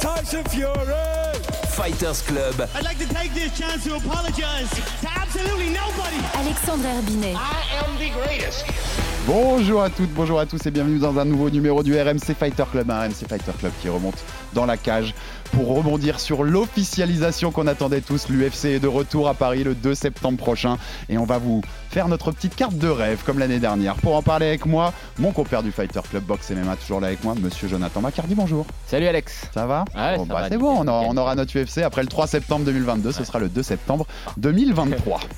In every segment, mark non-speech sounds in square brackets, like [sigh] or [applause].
Tyson Fury. Fighters Club. I'd like to take this chance to apologize to absolutely nobody. Alexandre Herbinet. I am the greatest. Bonjour à toutes, bonjour à tous et bienvenue dans un nouveau numéro du RMC Fighter Club, un RMC Fighter Club qui remonte dans la cage pour rebondir sur l'officialisation qu'on attendait tous. L'UFC est de retour à Paris le 2 septembre prochain et on va vous faire notre petite carte de rêve comme l'année dernière. Pour en parler avec moi, mon compère du Fighter Club Box MMA toujours là avec moi, monsieur Jonathan Macardy, bonjour. Salut Alex. Ça va Ouais, Bon, ça bah, C'est bon, aura- on aura notre UFC après le 3 septembre 2022, ce sera le 2 septembre 2023. [laughs]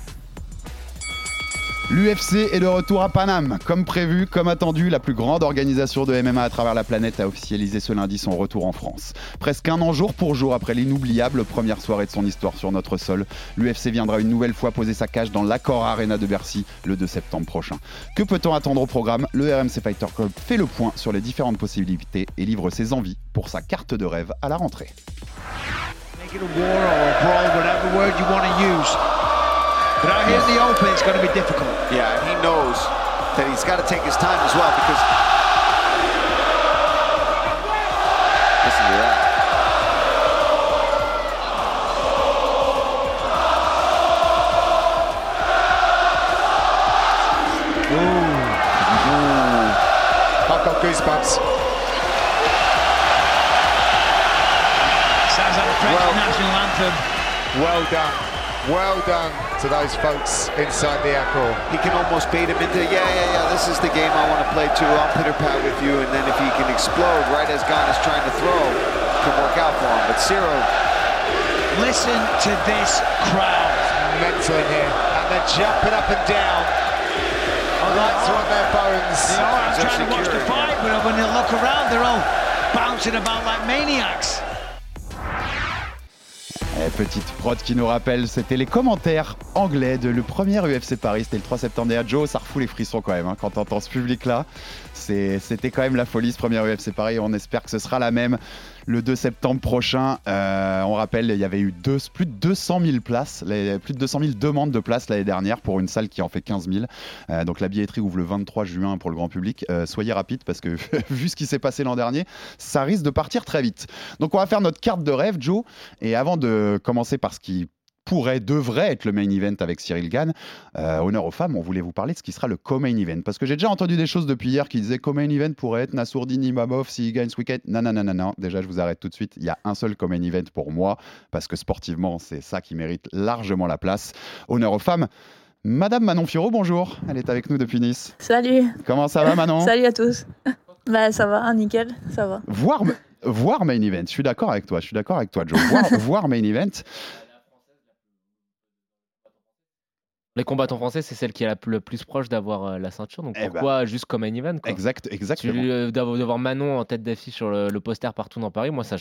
L'UFC est de retour à Paname. Comme prévu, comme attendu, la plus grande organisation de MMA à travers la planète a officialisé ce lundi son retour en France. Presque un an jour pour jour après l'inoubliable première soirée de son histoire sur notre sol, l'UFC viendra une nouvelle fois poser sa cage dans l'Accor Arena de Bercy le 2 septembre prochain. Que peut-on attendre au programme? Le RMC Fighter Club fait le point sur les différentes possibilités et livre ses envies pour sa carte de rêve à la rentrée. But out here in the open, it's going to be difficult. Yeah, and he knows that he's got to take his time as well because. Listen to that. I've got goosebumps. Sounds like the French Well- national anthem. Well done. Well done to those folks inside the Accor. He can almost bait him into, yeah, yeah, yeah, this is the game I want to play too. I'll pitter pat with you. And then if he can explode right as Gon is trying to throw, it can work out for him. But Cyril, Listen to this crowd. Mental in here. And they're jumping up and down. Like to on their bones. You know, I'm trying to watch the insecure. fight, but when they look around, they're all bouncing about like maniacs. Eh, petite prod qui nous rappelle, c'était les commentaires anglais de le premier UFC Paris, c'était le 3 septembre dernier. Joe, ça refout les frissons quand même, hein, quand t'entends ce public-là. C'était quand même la folie ce premier UFC Paris, on espère que ce sera la même le 2 septembre prochain. Euh, on rappelle, il y avait eu plus de 200 000 places, plus de 200 000 demandes de places l'année dernière pour une salle qui en fait 15 000. Euh, donc la billetterie ouvre le 23 juin pour le grand public. Euh, soyez rapide parce que [laughs] vu ce qui s'est passé l'an dernier, ça risque de partir très vite. Donc on va faire notre carte de rêve, Joe. Et avant de commencer par ce qui pourrait, devrait être le main event avec Cyril Gann, euh, honneur aux femmes, on voulait vous parler de ce qui sera le co-main event. Parce que j'ai déjà entendu des choses depuis hier qui disaient co-main event pourrait être Nassourdine Imamov s'il gagne ce week-end. Non, non, non, non, non. Déjà, je vous arrête tout de suite. Il y a un seul co-main event pour moi, parce que sportivement, c'est ça qui mérite largement la place. Honneur aux femmes. Madame Manon Fiorot, bonjour. Elle est avec nous depuis Nice. Salut, Comment ça va, Manon [laughs] salut à tous. Bah ça va, hein, nickel, ça va. voir, voir main event. Je suis d'accord avec toi. Je suis d'accord avec toi, Joe. Voir, [laughs] voir main event. Les combattants français, c'est celle qui est la, le plus proche d'avoir euh, la ceinture. Donc Eh pourquoi juste comme un event quoi? Exact, Tu- exactement. euh, d'avoir Manon en tête d'affiche sur le, le poster partout dans Paris, moi, ça,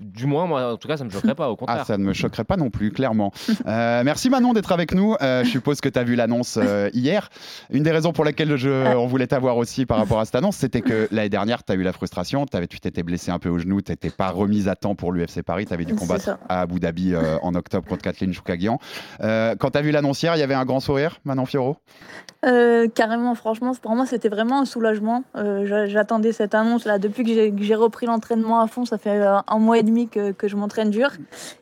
du moins, moi, en tout cas, ça me choquerait pas. Au contraire. Ah, ça ne me choquerait pas non plus, clairement. [laughs] Euh, merci Manon d'être avec nous. Euh, je suppose que tu as vu l'annonce euh, hier. Une des raisons pour lesquelles je, on voulait t'avoir aussi par rapport à cette annonce, c'était que l'année dernière, tu as eu la frustration, t'avais- tu t'étais blessé un peu au genou, tu n'étais pas remise à temps pour l'UFC Paris, tu avais dû combattre à Abu Dhabi euh, en octobre contre Kathleen Choukagian. Euh, quand tu as vu l'annonce hier, il y avait un grand sourire, Manon Fioro Euh, carrément, franchement, pour moi c'était vraiment un soulagement. Euh, j'a- J'attendais cette annonce là depuis que j'ai- repris l'entraînement à fond. Ça fait euh, un mois et demi que, je m'entraîne dur.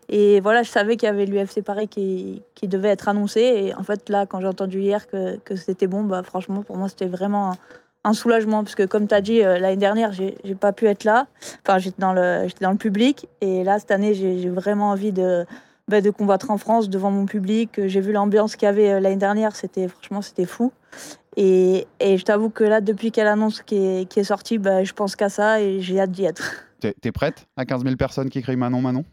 Et voilà, je savais qu'il y avait l'UFC Paris qui, qui devait être annoncé. Et en fait, là, quand j'ai entendu hier que, c'était bon, bah franchement, pour moi c'était vraiment un, soulagement. Parce que comme tu as dit, l'année dernière, j'ai pas pu être là. Enfin, j'étais dans, le- j'étais dans le public. Et là, cette année, j'ai vraiment envie de bah, de combattre en France devant mon public. J'ai vu l'ambiance qu'il y avait euh, l'année dernière, c'était franchement c'était fou. Et, et je t'avoue que là, depuis quelle annonce qui est, qui est sortie, bah, je pense qu'à ça et j'ai hâte d'y être. [laughs] T'es prête à 15 000 personnes qui crient Manon, Manon?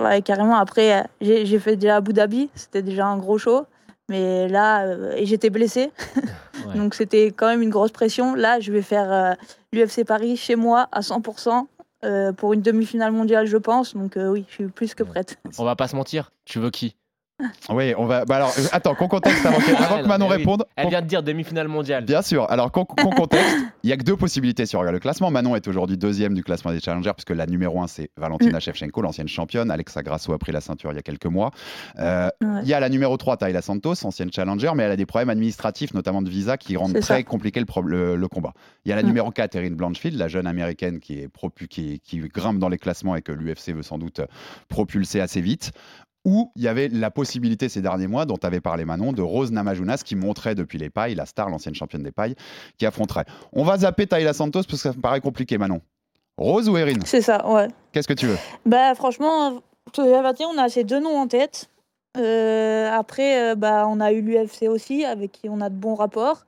Ouais, carrément. Après, euh, j'ai j'ai fait déjà Abu Dhabi, c'était déjà un gros show. Mais là, euh, et j'étais blessée. [laughs] Ouais. Donc c'était quand même une grosse pression. Là, je vais faire l'UFC Paris chez moi à 100%. Euh, pour une demi-finale mondiale, je pense. Donc euh, oui, je suis plus que prête. On va pas se mentir. Tu veux qui? Oui, on va. Bah alors, euh, attends, qu'on contexte avant que, avant Ah, que Manon oui. réponde. Elle vient de dire demi-finale mondiale. Bien sûr. Alors, qu'on contexte, [laughs] il y a que deux possibilités si on regarde le classement. Manon est aujourd'hui deuxième du classement des challengers, puisque la numéro un, c'est Valentina Shevchenko, l'ancienne championne. Alexa Grasso a pris la ceinture il y a quelques mois. Euh, Ouais. Il y a la numéro 3, Tayla Santos, ancienne challenger, mais elle a des problèmes administratifs, notamment de visa, qui rendent très ça. compliqué le, pro- le- le combat. Il y a la Mm. numéro 4, Erin Blanchfield, la jeune américaine qui, est propu, qui, qui grimpe dans les classements et que l'UFC veut sans doute propulser assez vite. Ou il y avait la possibilité ces derniers mois, dont avait parlé Manon, de Rose Namajunas qui montrait depuis les pailles, la star, l'ancienne championne des pailles, qui affronterait. On va zapper Tayla Santos parce que ça me paraît compliqué, Manon. Rose ou Erin? C'est ça, ouais. Qu'est-ce que tu veux? Bah franchement, l'heure, on a ces deux noms en tête. Euh, après, euh, bah, on a eu l'UFC aussi, avec qui on a de bons rapports.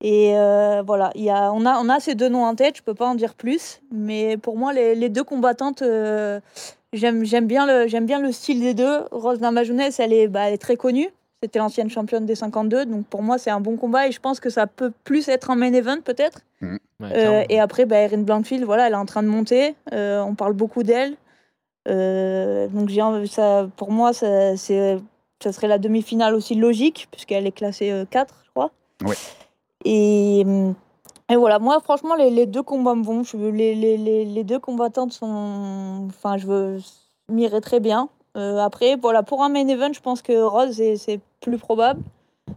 Et euh, voilà, il y a, on, a, on a ces deux noms en tête, je peux pas en dire plus. Mais pour moi, les, les deux combattantes, euh, j'aime j'aime bien, le- j'aime bien le style des deux. Rose Namajunas, elle est, bah, elle est très connue. C'était l'ancienne championne des 52, donc pour moi, c'est un bon combat et je pense que ça peut plus être un main event peut-être. Ouais, Euh, et après, bah, Erin Blankfield, voilà, elle est en train de monter. Euh, on parle beaucoup d'elle. Euh, donc ça, pour moi, ça, c'est, ça serait la demi-finale aussi logique, puisqu'elle est classée euh, 4, je crois. Ouais. Et, hum, et voilà, moi, franchement, les, les deux combats me vont. Je, les, les, deux combattantes sont. Enfin, je veux m'irai très bien. Euh, après, voilà, pour un main event, je pense que Rose, c'est, plus probable.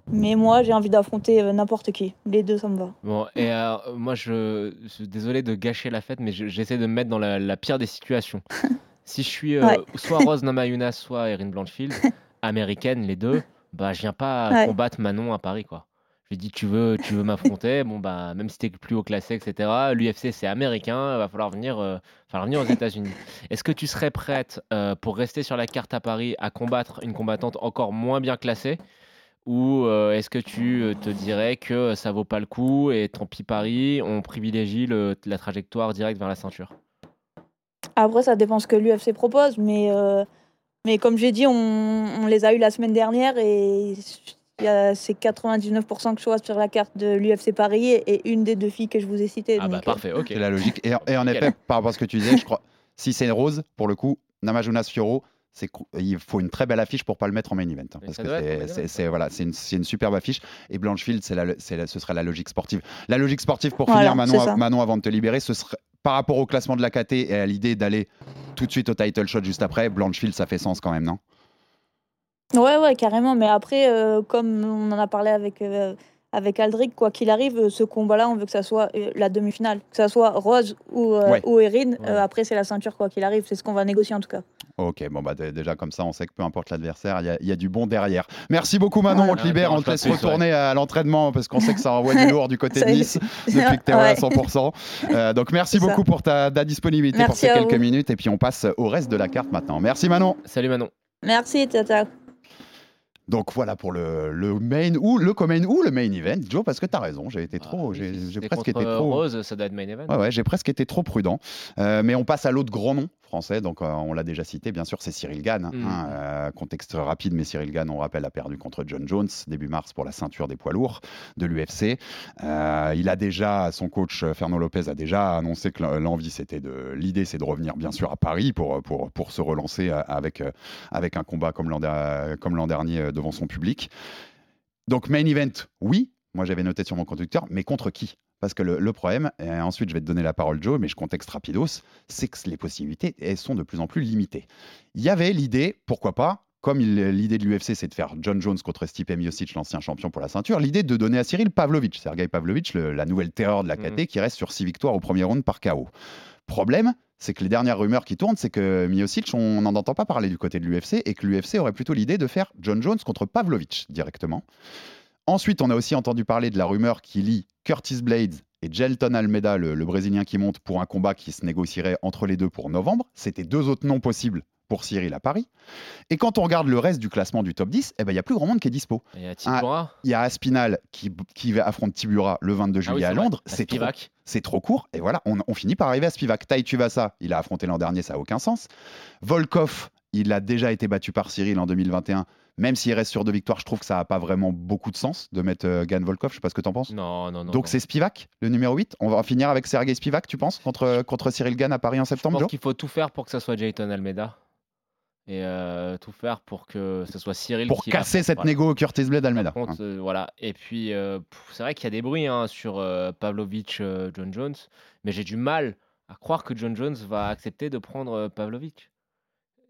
Mais moi, j'ai envie d'affronter euh, n'importe qui. Les deux, ça me va. Bon, et euh, moi, je, je suis désolé de gâcher la fête, mais je- j'essaie de me mettre dans la, la pire des situations. [laughs] si je suis euh, Ouais. soit Rose Namajunas, soit Erin Blanchfield, [laughs] américaine, les deux, bah, je viens pas Ouais. combattre Manon à Paris, quoi. Je lui dis, tu veux, tu veux m'affronter, bon, bah, même si t'es plus haut classé, etc., l'UFC, c'est américain, va falloir venir, euh, venir aux États-Unis. Est-ce que tu serais prête, euh, pour rester sur la carte à Paris, à combattre une combattante encore moins bien classée? Ou euh, est-ce que tu euh, te dirais que ça vaut pas le coup et tant pis Paris, on privilégie le- la trajectoire directe vers la ceinture? Après, ça dépend ce que l'UFC propose, mais, mais comme j'ai dit, on, on les a eu la semaine dernière et il y a- c'est 99% que je sois sur la carte de l'UFC Paris et, une des deux filles que je vous ai citées. Ah bah donc, euh, parfait, ok. C'est la logique. Et, et en effet, par rapport à ce que tu disais, je crois, si c'est Rose, pour le coup, Namajunas Fioro, il faut une très belle affiche pour pas le mettre en main event. hein, parce que c'est- voilà, c'est une, c'est une superbe affiche. Et Blanchfield, c'est la, c'est la- ce serait la logique sportive. La logique sportive, pour Voilà, finir, Manon. Manon, avant de te libérer, ce serait par rapport au classement de la KT et à l'idée d'aller tout de suite au title shot juste après, Blanchfield, ça fait sens quand même, non? Ouais, ouais, carrément. Mais après, euh, comme on en a parlé avec, euh, avec Aldric, quoi qu'il arrive, euh, ce combat-là, on veut que ça soit euh, la demi-finale. Que ça soit Rose ou, euh, Ouais. ou Erin. Ouais. euh, après, c'est la ceinture, quoi qu'il arrive. C'est ce qu'on va négocier en tout cas. Ok, bon bah dé- déjà comme ça, on sait que peu importe l'adversaire, il y a- il y, a du bon derrière. Merci beaucoup Manon, Ouais. on te libère, on te laisse retourner à l'entraînement parce qu'on sait que ça envoie du [laughs] lourd du côté de. Nice depuis que tu es à Ouais. 100%. Euh, donc merci ça. beaucoup pour ta, ta disponibilité pour ces quelques vous. minutes et puis on passe au reste de la carte maintenant. Merci Manon. Salut Manon. Merci, ciao, ciao. Donc voilà pour le, le main ou le co-main ou le main event, Joe, parce que tu as raison, j'ai été trop, Ah, oui, j'ai presque été trop. Rose, ça doit être main event. Ouais, ouais, j'ai presque été trop prudent. Euh, mais on passe à l'autre grand nom français, donc euh, on l'a déjà cité, bien sûr, c'est Cyril Gann. Mm. hein, euh, contexte rapide, mais Cyril Gann, on rappelle, a perdu contre John Jones début mars pour la ceinture des poids lourds de l'UFC. Euh, il a déjà, son coach Fernand Lopez a déjà annoncé que l'envie, c'était de, l'idée, c'est de revenir bien sûr à Paris pour, pour, pour se relancer avec, avec un combat comme l'an dernier devant son public. Donc main event, oui, moi j'avais noté sur mon conducteur, mais contre qui? Parce que le, le problème, et ensuite je vais te donner la parole Joe, mais je contexte rapidos, c'est que les possibilités, elles sont de plus en plus limitées. Il y avait l'idée, pourquoi pas, comme l'idée de l'UFC c'est de faire John Jones contre Stipe Miocic, l'ancien champion pour la ceinture, l'idée de donner à Cyril Pavlovich, Sergei Pavlovich, le- la nouvelle terreur de la KT, Mhm. qui reste sur six victoires au premier round par KO. Problème, c'est que les dernières rumeurs qui tournent, c'est que Miocic, on n'en entend pas parler du côté de l'UFC et que l'UFC aurait plutôt l'idée de faire John Jones contre Pavlovich directement. Ensuite, on a aussi entendu parler de la rumeur qui lie Curtis Blades et Gelton Almeida, le, le Brésilien qui monte, pour un combat qui se négocierait entre les deux pour novembre. C'était deux autres noms possibles pour Cyril à Paris. Et quand on regarde le reste du classement du top 10, eh ben, il y a plus grand monde qui est dispo. Il y a Tibura. Il y a Aspinal qui, qui affronte Tibura le 22 Ah juillet oui, à. Londres. C'est trop, trop court. Et voilà, on, on finit par arriver à Spivak. Tai Tuvasa, il a affronté l'an dernier, ça n'a aucun sens. Volkov, il a déjà été battu par Cyril en 2021. Même s'il reste sur deux victoires, je trouve que ça n'a pas vraiment beaucoup de sens de mettre euh, Gan Volkov. Je sais pas ce que tu en penses. Non, non, non. Donc c'est Spivak, le numéro 8. On va en finir avec Sergei Spivak, tu penses, contre, contre Cyril Gann à Paris en Je septembre, pense Joe? qu'il faut tout faire pour que ça soit Jayton Almeida. Et euh, tout faire pour que ce soit Cyril Pour qui casser cette voilà. négo Curtis Blade Almeida. Euh, voilà. Et puis, euh, c'est vrai qu'il y a des bruits hein, sur euh, Pavlovich, euh, John Jones, mais j'ai du mal à croire que John Jones va accepter de prendre euh, Pavlovich.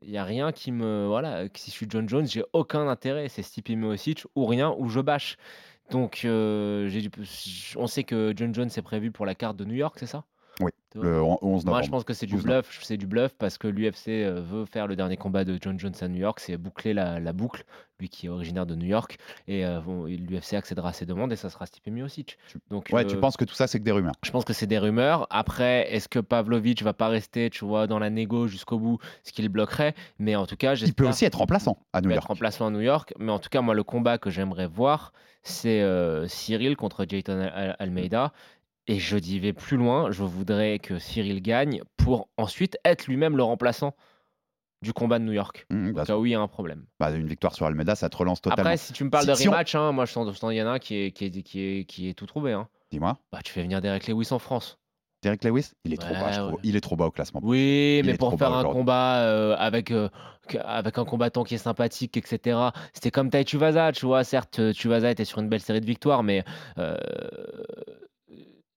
Il n'y a rien qui me. Voilà, si je suis John Jones, j'ai aucun intérêt. C'est Stipe Miocic ou rien, ou je bâche. Donc, euh, on sait que John Jones est prévu pour la carte de New York, c'est ça? Oui, le 11 novembre. Moi, je pense que c'est du 12 bluff. C'est du bluff parce que l'UFC euh, veut faire le dernier combat de John Jones à New York. C'est boucler la, la boucle, lui qui est originaire de New York. Et euh, l'UFC accédera à ses demandes et ça sera Stipe Miocic. Donc, Ouais, euh, tu penses que tout ça, c'est que des rumeurs je pense que c'est des rumeurs. Après, est-ce que Pavlovich va pas rester, tu vois, dans la négo jusqu'au bout, ce qui le bloquerait? Mais en tout cas, Il peut aussi être remplaçant à New peut York. être remplaçant à New York. Mais en tout cas, moi, le combat que j'aimerais voir, c'est euh, Cyril contre Jayton Al- Al- Almeida. Et je dis, vais plus loin. Je voudrais que Cyril gagne pour ensuite être lui-même le remplaçant du combat de New York. Mmh, bah, cas où il y a un problème. bah, une victoire sur Almeida, ça te relance totalement. Après, si tu me parles Si- de si on- rematch, hein, moi, je sens il y en a un qui est, qui est, qui est, qui est tout trouvé. Hein. Dis-moi, Bah, tu fais venir Derek Lewis en France. Derek Lewis, il est trop bas, je trouve. ouais. Il est trop bas au classement. Oui, Il mais pour faire un combat euh, avec, euh, avec un combattant qui est sympathique, etc. C'était comme Tai Tuivasa, tu vois. Certes, euh, Tuivasa était sur une belle série de victoires, mais euh,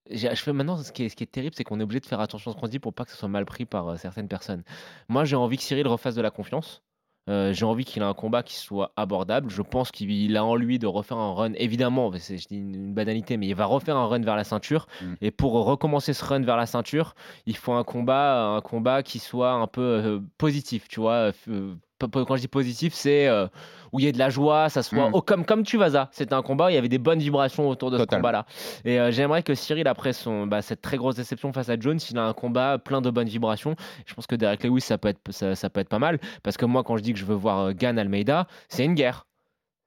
j'ai- je fais maintenant ce qui est, ce qui est terrible, c'est qu'on est obligé de faire attention à ce qu'on dit pour pas que ce soit mal pris par euh, certaines personnes. Moi, j'ai envie que Cyril refasse de la confiance. Euh, j'ai envie qu'il ait un combat qui soit abordable. Je pense qu'il a en lui de refaire un run. Évidemment, c'est je dis une, une banalité, mais il va refaire un run vers la ceinture. Mm. Et pour recommencer ce run vers la ceinture, il faut un combat, un combat qui soit un peu euh, positif, tu vois. Euh, quand je dis positif, c'est euh, où il y a de la joie, ça soit Mm. oh, comme comme Tuivasa. C'était un combat, où il y avait des bonnes vibrations autour de Totalement. ce combat-là. Et euh, j'aimerais que Cyril, après son, bah, cette très grosse déception face à Jones, il a un combat plein de bonnes vibrations. Je pense que Derek Lewis, ça peut être, ça, ça peut être pas mal. Parce que moi, quand je dis que je veux voir euh, Gann Almeida, c'est une guerre.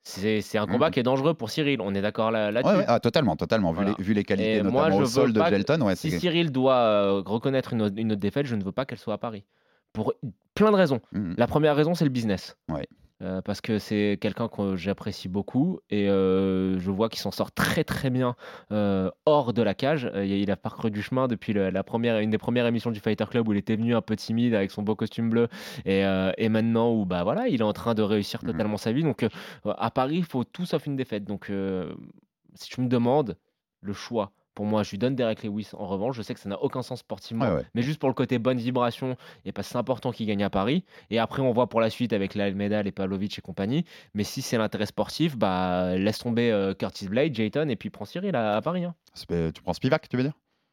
C'est un combat Mhm. qui est dangereux pour Cyril. On est d'accord là- là-dessus? Ouais, ouais, ah, totalement, totalement. Voilà. Vu, les, vu les qualités, Et moi, notamment je au veux sol de Gelton, ouais, si Cyril doit euh, reconnaître une, une autre défaite, je ne veux pas qu'elle soit à Paris. Pour plein de raisons. Mhm. La première raison, c'est le business. Ouais. Euh, parce que c'est quelqu'un que j'apprécie beaucoup et euh, je vois qu'il s'en sort très très bien euh, hors de la cage. Il a parcouru du chemin depuis le- la première, une des premières émissions du Fighter Club où il était venu un peu timide avec son beau costume bleu et, et maintenant où bah voilà, il est en train de réussir Mhm. totalement sa vie. Donc à Paris, il faut tout sauf une défaite. Donc si tu me demandes le choix. Pour moi, je lui donne Derek Lewis. En revanche, je sais que ça n'a aucun sens sportivement, ouais. mais juste pour le côté bonne vibration, et parce que c'est important qu'il gagne à Paris. Et après, on voit pour la suite avec l'Almeida, les Pavlovic et compagnie. Mais si c'est l'intérêt sportif, bah laisse tomber euh, Curtis Blade, Jayton, et puis prends Cyril à, à Paris. hein. Tu prends Spivak, tu veux dire?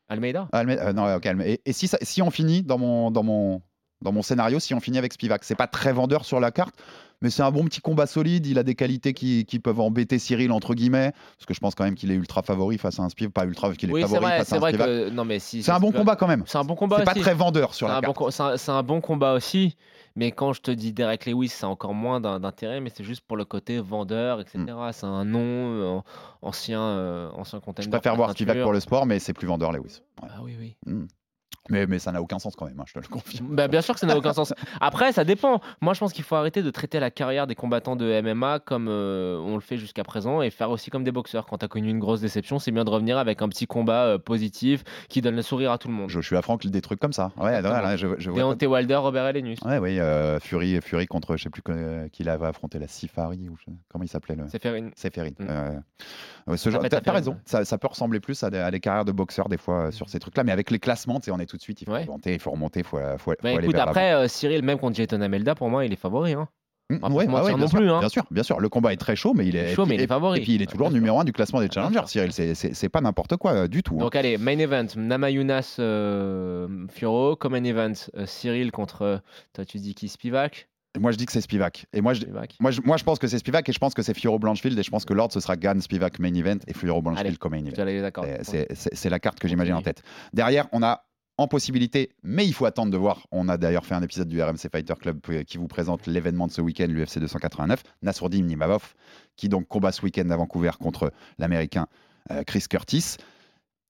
Almeida. Ah, Alme- euh, non, ouais, ok, Alme- Et, et si, ça- si on finit dans mon, dans, mon, dans mon scénario, si on finit avec Spivak, c'est pas très vendeur sur la carte, mais c'est un bon petit combat solide. Il a des qualités qui, qui peuvent embêter Cyril, entre guillemets, parce que je pense quand même qu'il est ultra favori face à un Spivak, pas ultra, qu'il est Oui, favori vrai, face à c'est un Spivak. que. Non, mais si. C'est un bon combat quand même. C'est un bon combat C'est pas très vendeur sur la un, carte. c'est un- bon combat aussi, mais quand je te dis Derek Lewis, c'est encore moins d'intérêt, mais c'est juste pour le côté vendeur, etc. C'est un nom euh, ancien, euh, ancien contender. Je préfère voir Spivak pour le sport, mais c'est plus vendeur Lewis. Ouais. Ah oui, oui. Mm. Mais, mais ça n'a aucun sens quand même, hein, je te le confirme. Bah, bien sûr que ça n'a aucun sens. Après, ça dépend. Moi, je pense qu'il faut arrêter de traiter la carrière des combattants de MMA comme euh, on le fait jusqu'à présent et faire aussi comme des boxeurs. Quand tu as connu une grosse déception, c'est bien de revenir avec un petit combat euh, positif qui donne le sourire à tout le monde. Je, je suis à Franck, des trucs comme ça. Ouais, voilà, je, je vois pas- Wilder, Robert Elenius. Ouais, oui, euh, Fury, Fury contre, je sais plus qui il avait affronté, la Sifari, ou comment il s'appelait le... C'est faire une. Séphérine. Mm. Euh, ouais, ce genre- T'as raison, ouais. ça, ça peut ressembler plus à des, à des carrières de boxeurs des fois sur ces trucs-là, mais avec les classements, on est tout de suite, il faut Ouais. remonter, il faut remonter, faut, faut, faut Bah, aller écoute, vers après, euh, Cyril, même contre Jayton Amelda, pour moi, il est favori. Hein. Mm, pas ouais, ah ouais, mentir bien, non sûr, plus, hein. bien sûr, bien sûr, le combat est très chaud, mais il est, Chaud, mais il est favori. Et puis il est toujours numéro un du classement des challengers. Cyril, c'est- pas n'importe quoi euh, du tout. hein. Donc allez, main event, Namayunas euh, Furo, comme un event, euh, Cyril contre, toi tu dis qui, Spivak? Moi je dis que c'est Spivak, et moi je, Spivak. moi, je, moi je pense que c'est Spivak, et je pense que c'est Fioro Blanchfield, et je pense que Lord ce sera Gann, Spivak main event, et Fioro Blanchfield comme main event. C'est- la carte que j'imagine en tête. Derrière, on a en possibilité, mais il faut attendre de voir. On a d'ailleurs fait un épisode du RMC Fighter Club euh, qui vous présente l'événement de ce week-end, l'UFC 289, Nassourdim Nimavov, qui donc combat ce week-end à Vancouver contre l'Américain euh, Chris Curtis.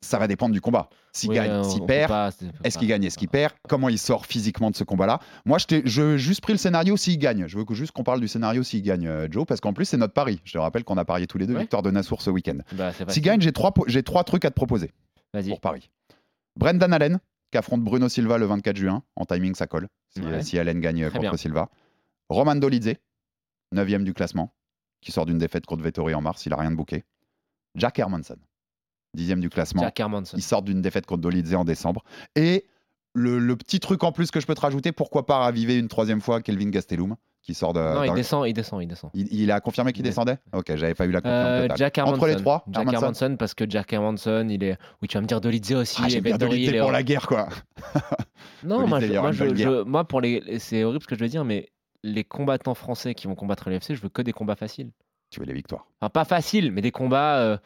ça va dépendre du combat. S'il Oui, gagne, on- s'il perd, est-ce qu'il gagne, est-ce qu'il perd? Comment il sort physiquement de ce combat-là? Moi, je juste pris le scénario s'il gagne. Je veux que- juste qu'on parle du scénario s'il gagne, euh, Joe, parce qu'en plus, c'est notre pari. Je te rappelle qu'on a parié tous les deux Ouais. victoire de Nassour ce week-end. Bah, S'il gagne, j'ai trois, po- j'ai trois trucs à te proposer pour Paris. Brendan Allen, affronte Bruno Silva le 24 juin. En timing, ça colle. Si, Ouais. si Allen gagne Très contre bien. Silva. Roman Dolidze, 9 du classement, qui sort d'une défaite contre Vettori en mars. Il a rien de bouquet. Jack Hermanson, 10 du classement. Jack Hermanson. Il sort d'une défaite contre Dolidze en décembre. Et le, le petit truc en plus que je peux te rajouter, pourquoi pas raviver une troisième fois Kelvin Gastelum, qui sort de. Non, il descend, il descend, il descend. il, il a confirmé qu'il Il descendait? Ok, j'avais pas eu la confirmation. Euh. Jack. Entre les trois, Jack Hermanson Hermanson, parce que Jack Hermanson, il est. Oui, tu vas me dire Dolidze aussi. Ah, et bien est pour en- la guerre, quoi. [laughs] Non, moi, je- moi, je- je- moi, pour les, c'est horrible ce que je veux dire, mais les combattants français qui vont combattre l'UFC, je veux que des combats faciles. Tu veux les victoires. Enfin, pas faciles, mais des combats euh, euh,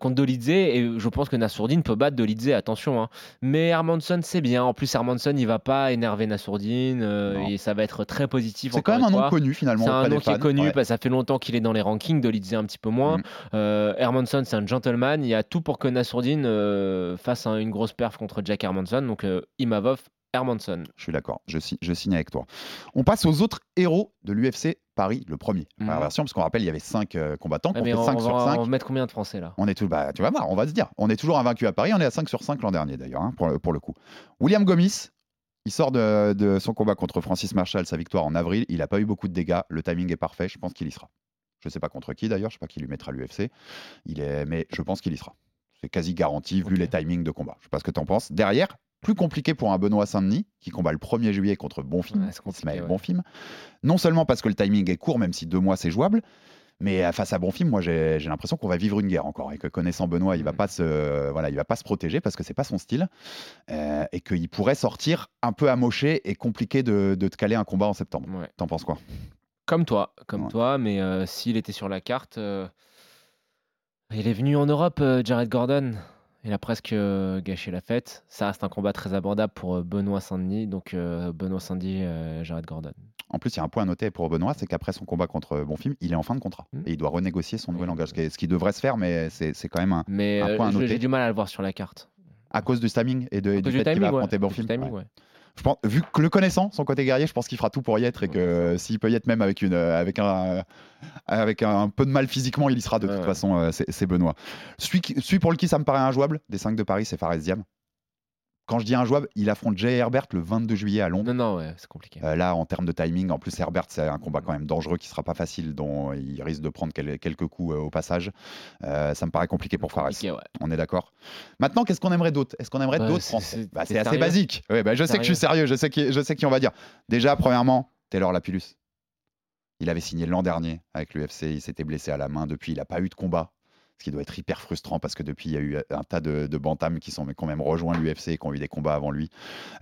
contre Dolidze. Et je pense que Nassourdine peut battre Dolidze, attention. hein. Mais Hermanson, c'est bien. En plus, Hermanson, il va pas énerver Nassourdine. euh, et ça va être très positif. C'est quand même un nom connu finalement. C'est un nom qui est connu, Ouais. parce que ça fait longtemps qu'il est dans les rankings, Dolidze un petit peu moins. Mm. Euh, Hermanson, c'est un gentleman. Il y a tout pour que Nassourdine euh, fasse un- une grosse perf contre Jack Hermanson. Donc euh, Imavov, Hermanson. Je suis d'accord, je, si- je signe avec toi. On passe aux autres héros de l'UFC Paris, le premier. Mhm. La version, parce qu'on rappelle, il y avait 5 combattants, Ah, on fait on, 5 on sur va, 5. on va mettre combien de Français là? On est tout, bah, tu vas voir, on va se dire. On est toujours invaincu à Paris, on est à 5 sur 5 l'an dernier d'ailleurs, hein, pour, le- pour le coup. William Gomis, il sort de, de son combat contre Francis Marshall, sa victoire en avril. Il n'a pas eu beaucoup de dégâts, le timing est parfait, je pense qu'il y sera. Je ne sais pas contre qui d'ailleurs, je ne sais pas qui lui mettra l'UFC, il est, mais je pense qu'il y sera. C'est quasi garanti vu les timings de combat. Je ne sais pas ce que tu en penses. Derrière, plus compliqué pour un Benoît Saint-Denis qui combat le 1er juillet contre Bonfim, Ouais, ouais. Non seulement parce que le timing est court, même si deux mois c'est jouable, mais euh, face à Bonfim, moi j'ai l'impression qu'on va vivre une guerre encore et que connaissant Benoît, il va Mm. pas se voilà, il va pas se protéger parce que c'est pas son style euh, et qu'il pourrait sortir un peu amoché et compliqué de, de te caler un combat en septembre. Ouais. T'en penses quoi? Comme toi, comme toi, mais euh, s'il était sur la carte, euh, il est venu en Europe, Jared Gordon. Il a presque euh, gâché la fête. Ça reste un combat très abordable pour euh, Benoît Saint-Denis, donc euh, Benoît Saint-Denis, Jared Gordon. En plus, il y a un point à noter pour Benoît, c'est qu'après son combat contre Bonfim, il est en fin de contrat Mm. et il doit renégocier son nouvel engagement, ce qui devrait se faire, mais c'est quand même un, Mais Un point à noter. j'ai du mal à le voir sur la carte. à cause du timing et, de, et du fait qu'il va ouais. Bonfim. Je pense, vu que le connaissant, son côté guerrier, je pense qu'il fera tout pour y être et que s'il peut y être même avec, une, euh, avec, un, avec un, peu de mal physiquement, il y sera de toute façon, euh, c'est c'est Benoît. Celui, qui- celui pour lequel ça me paraît injouable, des 5 de Paris, c'est Fares Diam. Quand je dis injouable, il affronte Jay Herbert le 22 juillet à Londres. Non, non, ouais, c'est compliqué. Euh, là, en termes de timing, en plus, Herbert, c'est un combat quand même dangereux qui sera pas facile, dont il risque de prendre quel- quelques coups euh, au passage. Euh, ça me paraît compliqué pour Fares. Ouais. On est d'accord. Maintenant, qu'est-ce qu'on aimerait d'autre? Est-ce qu'on aimerait Bah, d'autres c'est- Français? c'est- Bah, assez basique. Ouais, bah, je sais que je suis sérieux, je sais qui, je sais qui on va dire. Déjà, premièrement, Taylor Lapillus. Il avait signé l'an dernier avec l'UFC, il s'était blessé à la main depuis, il n'a pas eu de combat. Ce qui doit être hyper frustrant parce que depuis, il y a eu un tas de, de bantams qui sont quand même rejoint l'UFC et qui ont eu des combats avant lui.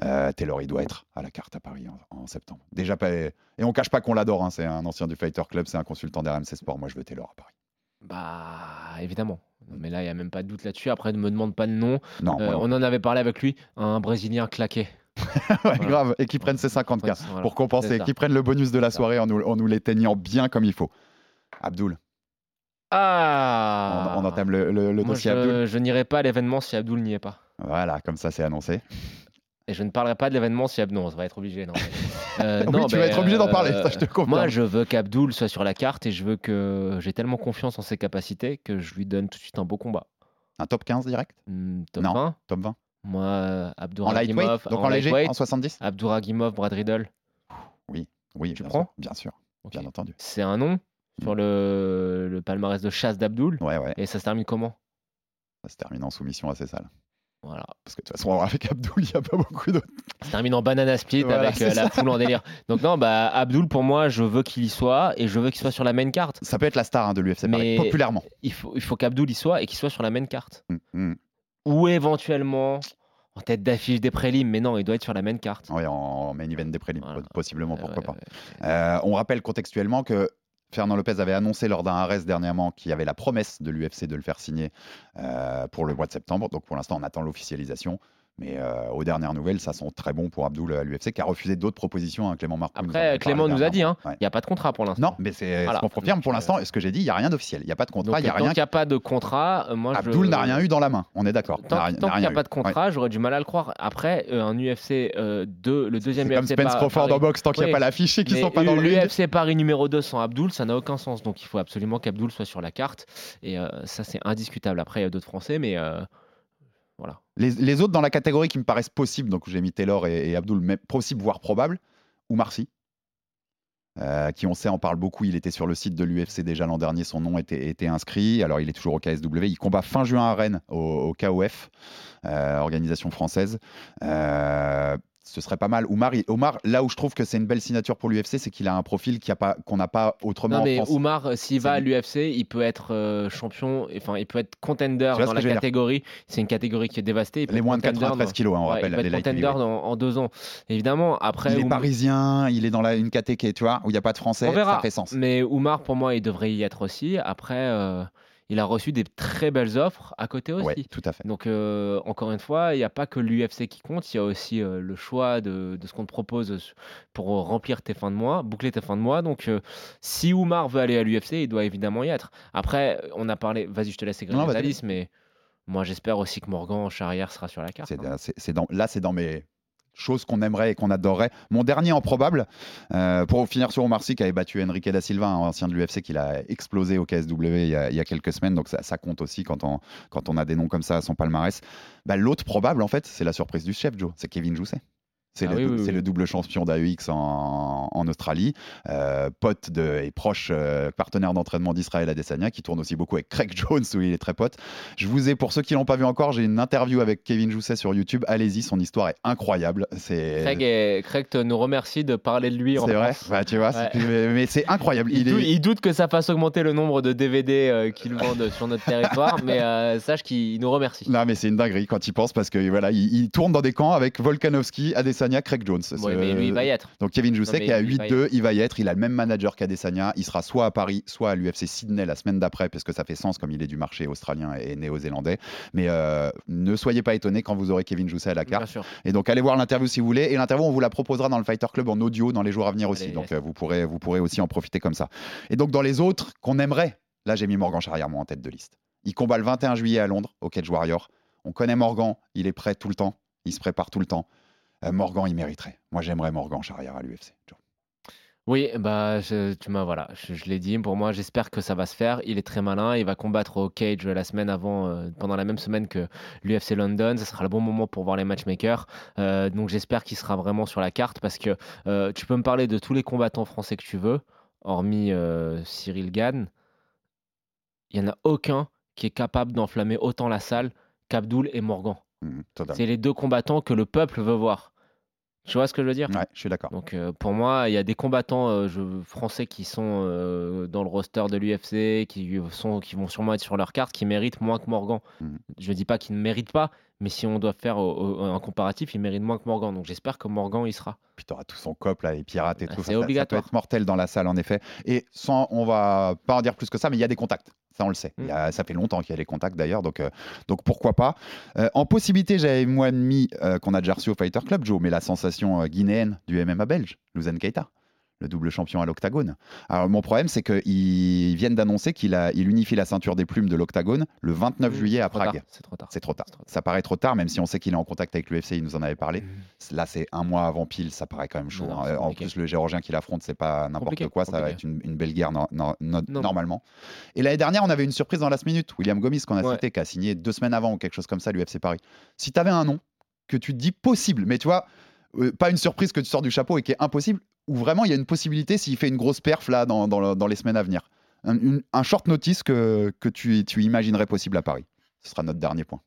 Euh, Taylor, il doit être à la carte à Paris en, en septembre. Déjà, pas, et on cache pas qu'on l'adore, hein, c'est un ancien du Fighter Club, c'est un consultant d'RMC Sport. Moi, je veux Taylor à Paris. Bah, évidemment. Mais là, il n'y a même pas de doute là-dessus. Après, ne me demande pas le nom. Non, Euh, on en avait parlé avec lui. Un Brésilien claqué. [laughs] Ouais, Voilà. grave, et qui prennent ses 50K Voilà, pour compenser, qui prennent le bonus de la soirée en nous, en nous l'éteignant bien comme il faut. Abdul, Ah on, on entame le, le- le Moi, dossier je, je n'irai pas à l'événement si Abdul n'y est pas. Voilà, comme ça c'est annoncé. Et je ne parlerai pas de l'événement si Abdul. Non, ça va être obligé. Non, [laughs] Euh, Oui, non, tu vas être obligé d'en euh, parler, ça je te confirme. Moi, je veux qu'Abdul soit sur la carte et je veux que j'ai tellement confiance en ses capacités que je lui donne tout de suite un beau combat. Un top 15 direct? Hmm, top Non. 20 Top 20 Moi, euh, En Abdouragimov. lightweight Donc en, léger lightweight, En 70 Abdouragimov, Brad Riddle. Oui, Tu bien prends? sûr, Bien sûr, bien entendu. C'est un nom? Sur le, le palmarès de chasse. Ouais, ouais, Et ça se termine comment? Ça se termine en soumission assez sale. Voilà. Parce que de toute façon, [laughs] avec Abdul, il n'y a pas beaucoup d'autres. Ça se termine en banana split Voilà, avec euh, la ça. foule en délire. Donc non, bah Abdul pour moi, je veux qu'il y soit et je veux qu'il soit sur la main carte. Ça peut être la star hein, de l'UFC, Mais- populairement. Il faut, il faut qu'Abdul y soit et qu'il soit sur la main carte. Mm, mm. Ou éventuellement en tête d'affiche des prélims, mais non, il doit être sur la main carte. Ouais, en main event des prélims, Voilà. possiblement, pourquoi ouais, pas. ouais. Euh, on rappelle contextuellement que Fernand Lopez avait annoncé lors d'un arrest dernièrement qu'il y avait la promesse de l'UFC de le faire signer euh, pour le mois de septembre. Donc pour l'instant, on attend l'officialisation. Mais euh, aux dernières nouvelles, ça sent très bon pour Abdul à l'UFC, qui a refusé d'autres propositions. hein, Clément Marcoux. Après, Clément nous a dit, dernièrement. il Ouais. n'y a pas de contrat pour l'instant. Non, mais c'est Voilà. ce qu'on confirme pour Donc, l'instant. Ce que j'ai dit, il n'y a rien d'officiel. Il n'y a pas de Donc, contrat, il n'y a tant qu'il n'y a pas de contrat, euh, moi je. Abdul n'a rien eu dans la main, on est d'accord. Tant, qu'il n'y a pas de contrat, j'aurais du mal à le croire. Après, euh, un UFC 2, le deuxième C'est comme UFC Spence Crawford Paris- en boxe, tant qu'il n'y a pas qu'ils mais sont pas dans le. L'UFC Paris numéro 2 sans Abdul, ça n'a aucun sens. Donc il faut absolument qu'Abdul soit sur la carte. Et euh, ça, c'est indiscutable. Après, il y a d'autres Français, mais euh, Les, autres dans la catégorie qui me paraissent possibles, donc j'ai mis Taylor et, Abdul, mais possible voire probable, ou Marcy. euh, qui on sait en parle beaucoup, il était sur le site de l'UFC déjà l'an dernier, son nom était, inscrit, alors il est toujours au KSW, il combat fin juin à Rennes au, au KOF, euh, organisation française. Euh, ce serait pas mal. Oumar, il- Omar, là où je trouve que c'est une belle signature pour l'UFC, c'est qu'il a un profil qui a pas- qu'on n'a pas autrement Non, en mais France. Oumar, s'il va à l'UFC, il peut être euh, champion, enfin, il peut être contender dans la catégorie. C'est une catégorie qui est dévastée. Il Les moins de contender 93 dans- kilos, hein, on Ouais, rappelle, il peut être contender dans- en deux ans. Évidemment, après. Il est parisien, il est dans la, une caté qui est, tu vois, où il n'y a pas de français, On verra. ça fait sens. Mais Oumar, pour moi, il devrait y être aussi. Après, euh, il a reçu des très belles offres à côté aussi. Ouais, tout à fait. Donc, euh, encore une fois, il n'y a pas que l'UFC qui compte, il y a aussi euh, le choix de, de ce qu'on te propose pour remplir tes fins de mois, boucler tes fins de mois. Donc, euh, si Oumar veut aller à l'UFC, il doit évidemment y être. Après, on a parlé, vas-y, je te laisse écrire les mais moi, j'espère aussi que Morgan en charrière sera sur la carte. Hein. dans- là, c'est dans mes choses qu'on aimerait et qu'on adorerait. Mon dernier en probable, euh, pour finir sur Omar Sy, qui avait battu Enrique da Silva, un ancien de l'UFC, qu'il a explosé au KSW il y a, quelques semaines, donc ça, ça compte aussi quand on, quand on a des noms comme ça à son palmarès. Bah, L'autre probable, en fait, c'est la surprise du chef, Joe, c'est Kevin Jousset. C'est Ah le, oui, oui, c'est oui. le double champion d'AEX en, en Australie, euh, pote de, et proche euh, partenaire d'entraînement d'Israël Adesanya, qui tourne aussi beaucoup avec Craig [laughs] Jones, où il est très pote. Je vous ai, pour ceux qui l'ont pas vu encore, j'ai une interview avec Kevin Jousset sur YouTube. Allez-y, son histoire est incroyable. Craig, est- Craig te nous remercie de parler de lui c'est vrai. Bah, tu vois, Ouais. mais, mais c'est incroyable. Il, Il, dou- est, il doute que ça fasse augmenter le nombre de DVD euh, qu'ils vendent sur notre territoire, [laughs] mais euh, sache qu'il nous remercie. non, mais c'est une dinguerie quand il pense parce que voilà, il, il tourne dans des camps avec Volkanovski, Adesanya, Craig Jones. Ouais, mais lui, il va y être. Donc Kevin Jousset qui est à lui, il va y 8-2, il va y être. Il a le même manager qu'Adesanya. Il sera soit à Paris, soit à l'UFC Sydney la semaine d'après, parce que ça fait sens comme il est du marché australien et néo-zélandais. Mais euh, ne soyez pas étonnés quand vous aurez Kevin Jousset à la Bien carte. sûr. Et donc allez voir l'interview si vous voulez. Et l'interview, on vous la proposera dans le Fighter Club en audio dans les jours à venir aussi. Allez, donc euh, vous, pourrez, vous pourrez aussi en profiter comme ça. Et donc dans les autres qu'on aimerait, là j'ai mis Morgan Charrière moi en tête de liste. Il combat le 21 juillet à Londres au Cage Warrior. On connaît Morgan, il est prêt tout le temps, il se prépare tout le temps. Euh, Morgan, il mériterait. Moi j'aimerais Morgan Charrière à l'UFC. Oui, bah, je- tu m'as, voilà, je, l'ai dit. Pour moi, j'espère que ça va se faire. Il est très malin. Il va combattre au cage la semaine avant, euh, pendant la même semaine que l'UFC London. Ce sera le bon moment pour voir les matchmakers. Euh, donc, j'espère qu'il sera vraiment sur la carte parce que tu peux me parler de tous les combattants français que tu veux, hormis Cyril Gann. Il n'y en a aucun qui est capable d'enflammer autant la salle qu'Abdoul et Morgan. Mhm, totalement. C'est les deux combattants que le peuple veut voir. Tu vois ce que je veux dire? Ouais, je suis d'accord. donc euh, pour moi, il y a des combattants euh, je- français qui sont euh, dans le roster de l'UFC, qui, sont, qui vont sûrement être sur leur carte, qui méritent moins que Morgan. Mhm. Je ne dis pas qu'ils ne méritent pas, mais si on doit faire un comparatif, ils méritent moins que Morgan. Donc j'espère que Morgan y sera. Puis tu auras tout son cop là, les pirates et Ah, tout. c'est ça, ça- obligatoire. Ça peut être mortel dans la salle en effet. Et sans, on va pas en dire plus que ça, mais il y a des contacts. Ça on le sait. Il y a- ça fait longtemps qu'il y a des contacts d'ailleurs, donc, euh, donc pourquoi pas. Euh, en possibilité, j'avais moi mis euh, qu'on a déjà reçu au Fighter Club, Joe, mais la sensation euh, guinéenne du MMA belge, Luzan Keita. Le double champion à l'octagone. Alors, mon problème, c'est qu'ils viennent d'annoncer qu'il il unifie la ceinture des plumes de l'octagone le 29 juillet à Prague. C'est trop tard. C'est trop tard. C'est trop tard. Ça paraît trop tard, même si on sait qu'il est en contact avec l'UFC, il nous en avait parlé. Mhm. Là, c'est un mois avant pile, ça paraît quand même chaud. Non, hein. En plus, le géorgien qu'il affronte, c'est pas n'importe Compliqué, quoi, ça va être une, une belle guerre no- no- no- Non. normalement. Et l'année dernière, on avait une surprise dans la minute. William Gomis, qu'on a Ouais. cité, qui a signé deux semaines avant ou quelque chose comme ça, l'UFC Paris. Si tu avais un nom que tu te dis possible, mais tu vois, euh, pas une surprise que tu sors du chapeau et qui est impossible, ou vraiment il y a une possibilité s'il fait une grosse perf là dans, dans le- dans les semaines à venir. Un, une- un short notice que, que tu, tu imaginerais possible à Paris. Ce sera notre dernier point.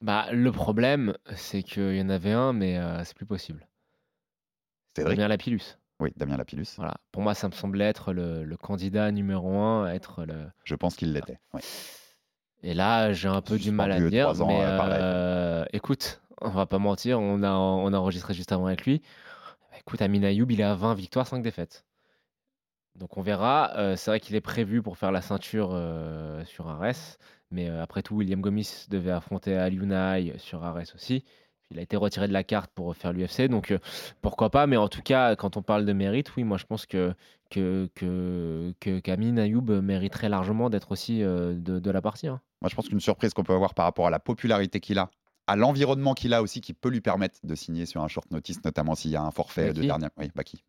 Bah, le problème, c'est qu'il y en avait un, mais euh, c'est plus possible. Cédric Damien Lapillus. Oui, Damien Lapillus. Voilà. Pour moi, ça me semblait être le, le candidat numéro un, à être le, Je pense qu'il l'était. ouais. Et là, j'ai un peu du mal à dire. trois ans, mais euh, euh, écoute, on va pas mentir, on a, on a enregistré juste avant avec lui. Écoute, Amin Ayoub, il est à 20 victoires, 5 défaites. Donc on verra. Euh, c'est vrai qu'il est prévu pour faire la ceinture euh, sur Ares. Mais euh, après tout, William Gomis devait affronter Al Yunai sur Ares aussi. Il a été retiré de la carte pour faire l'UFC, donc pourquoi pas. Mais en tout cas, quand on parle de mérite, oui, moi je pense que que que, que Ayoub mériterait largement d'être aussi de, de la partie. hein. Moi, je pense qu'une surprise qu'on peut avoir par rapport à la popularité qu'il a, à l'environnement qu'il a aussi, qui peut lui permettre de signer sur un short notice, notamment s'il y a un forfait de Baki dernière. Oui, Baki.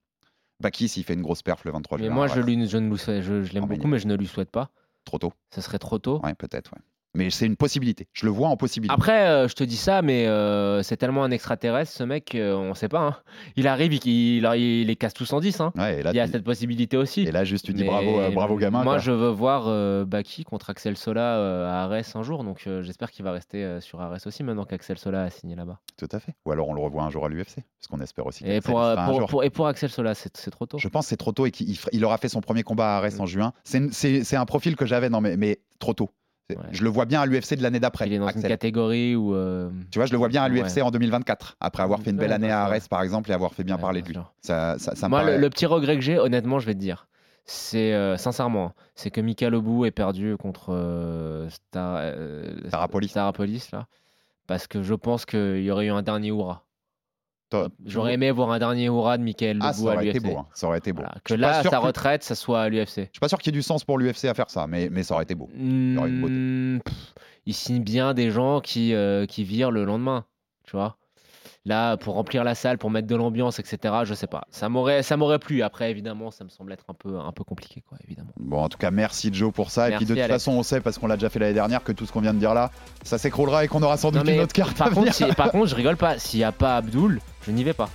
Baki, s'il fait une grosse perf le 23 Mais juin. moi, ouais, je, lui, je, ne lui souhaite- je, je l'aime mais beaucoup, mais je ne lui souhaite pas. Trop tôt. Ce serait trop tôt. Ouais, peut-être, ouais. Mais c'est une possibilité. Je le vois en possibilité. Après, euh, je te dis ça, mais euh, c'est tellement un extraterrestre, ce mec, euh, on sait pas. hein. Il arrive, il, il, il les casse tous en 10. hein. Ouais, et là, Il y a cette possibilité aussi. et là, juste, tu dis Mais bravo, euh, bravo gamin. Moi, quoi. je veux voir Baki contre Axel Sola à Arès un jour, donc j'espère qu'il va rester sur Arès aussi maintenant qu'Axel Sola a signé là-bas. Tout à fait. Ou alors on le revoit un jour à l'UFC, parce qu'on espère aussi. Et pour, et pour Axel Sola, c'est trop tôt. Je pense que c'est trop tôt et qu'il aura fait son premier combat à Arès Mm. en juin. C'est un profil que j'avais, non mais, mais trop tôt. Ouais. Je le vois bien à l'UFC de l'année d'après. Il est dans une catégorie où. euh, Tu vois, je le vois bien à Ouais. l'UFC en 2024, après avoir fait une belle année à. Arès par exemple et avoir fait bien ouais, parler bien de lui. sûr. Ça, ça, ça me Moi, le, paraît- le petit regret que j'ai, honnêtement, je vais te dire, c'est euh, sincèrement, c'est que Mika Lobou ait perdu contre euh, Star, Starapolis. Starapolis, là, parce que je pense qu'il y aurait eu un dernier hurrah. J'aurais aimé voir un dernier hurrah de Michael Ah, ça à aurait été l'UFC. beau. hein. Ça aurait été beau. Voilà, Que là, sa que- retraite, ça soit à l'UFC. Je suis pas sûr qu'il y ait du sens pour l'UFC à faire ça, mais, mais ça aurait été beau. aurait une beauté. Hmm, pff, il signe bien des gens qui, euh, qui virent le lendemain, tu vois. Là, pour remplir la salle, pour mettre de l'ambiance, etc., je sais pas. Ça m'aurait, ça m'aurait plu. Après, évidemment, ça me semble être un peu, un peu compliqué, quoi, évidemment. Bon, en tout cas, merci Joe pour ça. et puis de Merci, toute façon, on sait, parce qu'on l'a déjà fait l'année dernière, que tout ce qu'on vient de dire là, ça s'écroulera et qu'on aura sans doute une autre carte. par, à contre, si- par [laughs] contre, je rigole pas. S'il n'y a pas Abdul, je n'y vais pas.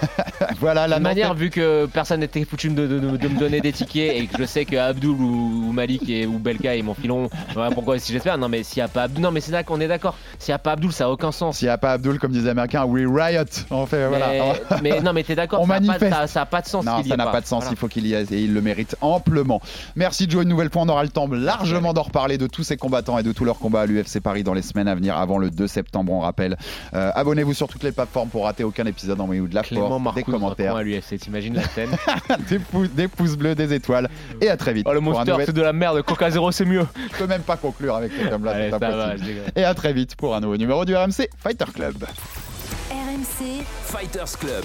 [laughs] voilà, De la toute manière, vu que personne n'était foutu de, de- de- de me donner des tickets et que je sais que Abdul ou, ou Malik et, ou Belka ils m'en filon, voilà pourquoi si j'espère. Non, mais s'il n'y a pas Abdul, non, mais c'est là qu'on est d'accord. S'il n'y a pas Abdul, ça n'a aucun sens. S'il n'y a pas Abdul, comme disait les Américains, we riot. On fait, Mais, voilà. [laughs] mais non, mais t'es d'accord, On ça n'a pas, manifeste. ça- ça a pas de sens. Non, ça n'a pas de sens, Voilà. il faut qu'il y ait et il le mérite amplement. Merci Joe, une nouvelle fois, on aura le temps largement d'en reparler de tous ces combattants et de tous leurs combats à l'UFC Paris dans les semaines à venir avant le 2 septembre, on rappelle. Euh, Abonnez-vous sur toutes les plateformes pour rater aucun épisode, envoyez-vous de la Clément force, des commentaires, à l'UFC, t'imagines la scène [laughs] des, pou- des pouces bleus, des étoiles et à très vite. Oh le pour un monster, nouvel- c'est de la merde, Coca Zero c'est mieux. Je peux même pas conclure avec ce déconne. Et à très vite pour un nouveau numéro du RMC Fighter Club. RMC, Fighters Club.